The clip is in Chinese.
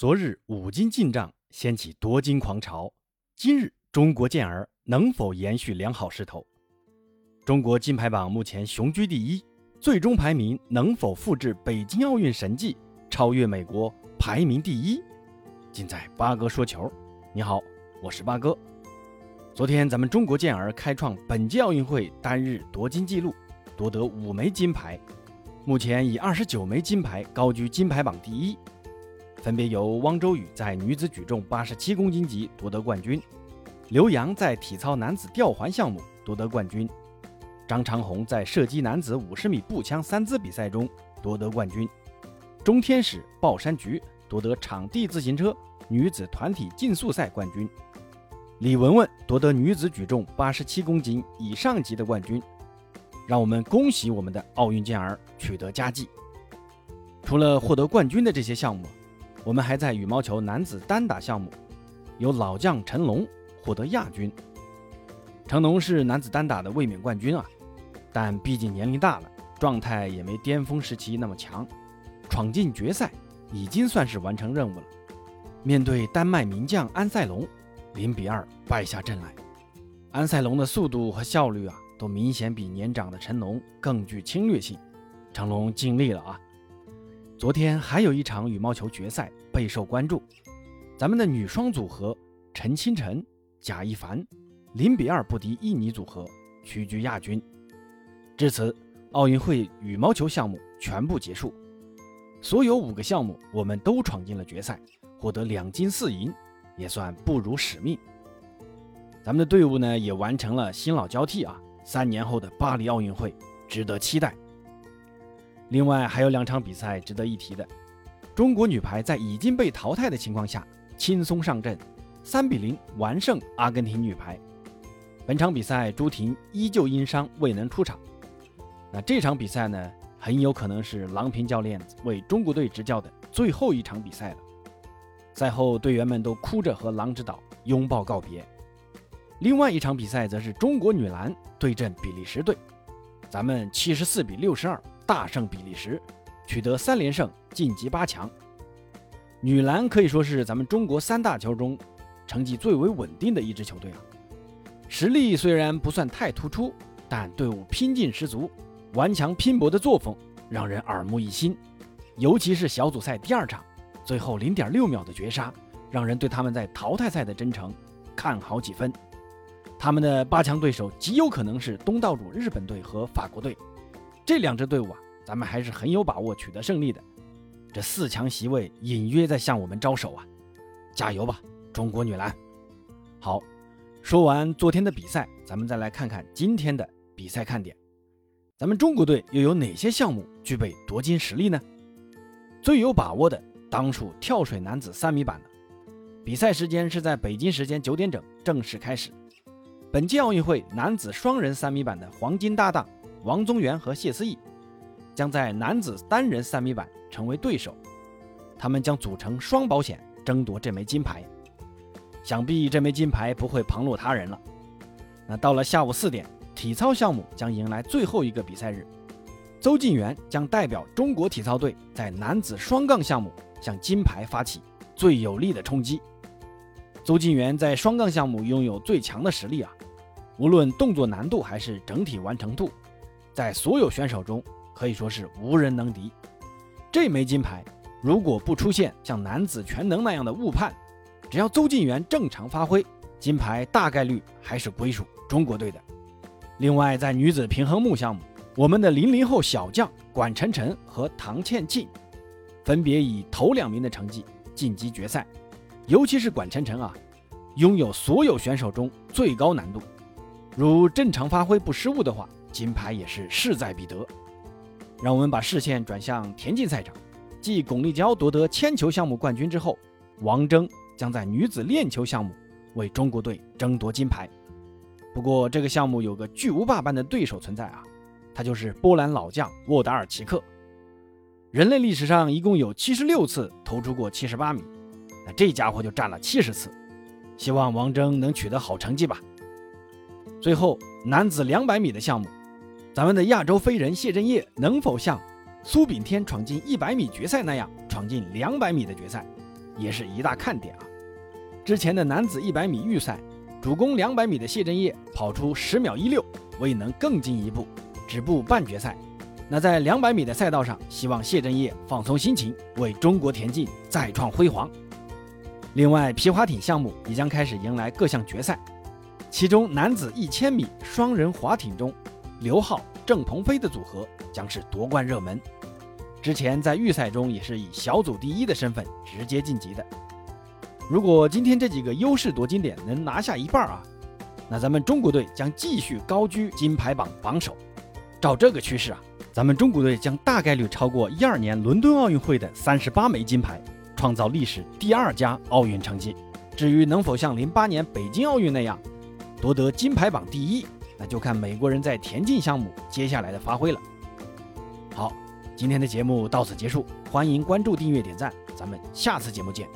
昨日五金进账，掀起夺金狂潮。今日中国健儿能否延续良好势头？中国金牌榜目前雄居第一，最终排名能否复制北京奥运神迹，超越美国排名第一？尽在八哥说球。你好，我是八哥。昨天咱们中国健儿开创本届奥运会单日夺金纪录，夺得五枚金牌，目前以二十九枚金牌高居金牌榜第一。分别由汪周雨在女子举重八十七公斤级夺得冠军，刘洋在体操男子吊环项目夺得冠军，张长虹在射击男子五十米步枪三姿比赛中夺得冠军，钟天使鲍山菊夺得场地自行车女子团体竞速赛冠军，李雯雯夺得女子举重八十七公斤以上级的冠军。让我们恭喜我们的奥运健儿取得佳绩。除了获得冠军的这些项目。我们还在羽毛球男子单打项目，由老将陈龙获得亚军。成龙是男子单打的卫冕冠军啊，但毕竟年龄大了，状态也没巅峰时期那么强，闯进决赛已经算是完成任务了。面对丹麦名将安塞龙，零比二败下阵来。安塞龙的速度和效率啊，都明显比年长的成龙更具侵略性。成龙尽力了啊。昨天还有一场羽毛球决赛备受关注，咱们的女双组合陈清晨、贾一凡零比二不敌印尼组合，屈居亚军。至此，奥运会羽毛球项目全部结束，所有五个项目我们都闯进了决赛，获得两金四银，也算不辱使命。咱们的队伍呢也完成了新老交替啊，三年后的巴黎奥运会值得期待。另外还有两场比赛值得一提的，中国女排在已经被淘汰的情况下轻松上阵，三比零完胜阿根廷女排。本场比赛朱婷依旧因伤未能出场。那这场比赛呢，很有可能是郎平教练为中国队执教的最后一场比赛了。赛后队员们都哭着和郎指导拥抱告别。另外一场比赛则是中国女篮对阵比利时队，咱们七十四比六十二。大胜比利时，取得三连胜，晋级八强。女篮可以说是咱们中国三大球中成绩最为稳定的一支球队啊。实力虽然不算太突出，但队伍拼劲十足，顽强拼搏的作风让人耳目一新。尤其是小组赛第二场，最后零点六秒的绝杀，让人对他们在淘汰赛的征程看好几分。他们的八强对手极有可能是东道主日本队和法国队。这两支队伍啊，咱们还是很有把握取得胜利的。这四强席位隐约在向我们招手啊！加油吧，中国女篮！好，说完昨天的比赛，咱们再来看看今天的比赛看点。咱们中国队又有哪些项目具备夺金实力呢？最有把握的当属跳水男子三米板了。比赛时间是在北京时间九点整正式开始。本届奥运会男子双人三米板的黄金搭档。王宗源和谢思义将在男子单人三米板成为对手，他们将组成双保险争夺这枚金牌。想必这枚金牌不会旁落他人了。那到了下午四点，体操项目将迎来最后一个比赛日，邹敬园将代表中国体操队在男子双杠项目向金牌发起最有力的冲击。邹敬园在双杠项目拥有最强的实力啊，无论动作难度还是整体完成度。在所有选手中，可以说是无人能敌。这枚金牌如果不出现像男子全能那样的误判，只要邹敬园正常发挥，金牌大概率还是归属中国队的。另外，在女子平衡木项目，我们的零零后小将管晨晨和唐倩庆分别以头两名的成绩晋级决赛。尤其是管晨晨啊，拥有所有选手中最高难度。如正常发挥不失误的话。金牌也是势在必得，让我们把视线转向田径赛场。继巩立姣夺得铅球项目冠军之后，王峥将在女子链球项目为中国队争夺金牌。不过，这个项目有个巨无霸般的对手存在啊，他就是波兰老将沃达尔奇克。人类历史上一共有七十六次投出过七十八米，那这家伙就占了七十次。希望王峥能取得好成绩吧。最后，男子两百米的项目。咱们的亚洲飞人谢震业能否像苏炳添闯进一百米决赛那样闯进两百米的决赛，也是一大看点啊。之前的男子100米预赛，主攻200米的谢震业跑出10秒16，未能更进一步，止步半决赛。那在200米的赛道上，希望谢震业放松心情，为中国田径再创辉煌。另外，皮划艇项目也将开始迎来各项决赛，其中男子1000米双人划艇中，刘浩、郑鹏飞的组合将是夺冠热门。之前在预赛中也是以小组第一的身份直接晋级的。如果今天这几个优势夺金点能拿下一半啊，那咱们中国队将继续高居金牌榜榜首。照这个趋势啊。咱们中国队将大概率超过一二年伦敦奥运会的三十八枚金牌，创造历史第二佳奥运成绩。至于能否像零八年北京奥运那样夺得金牌榜第一，那就看美国人在田径项目接下来的发挥了。好，今天的节目到此结束，欢迎关注、订阅、点赞，咱们下次节目见。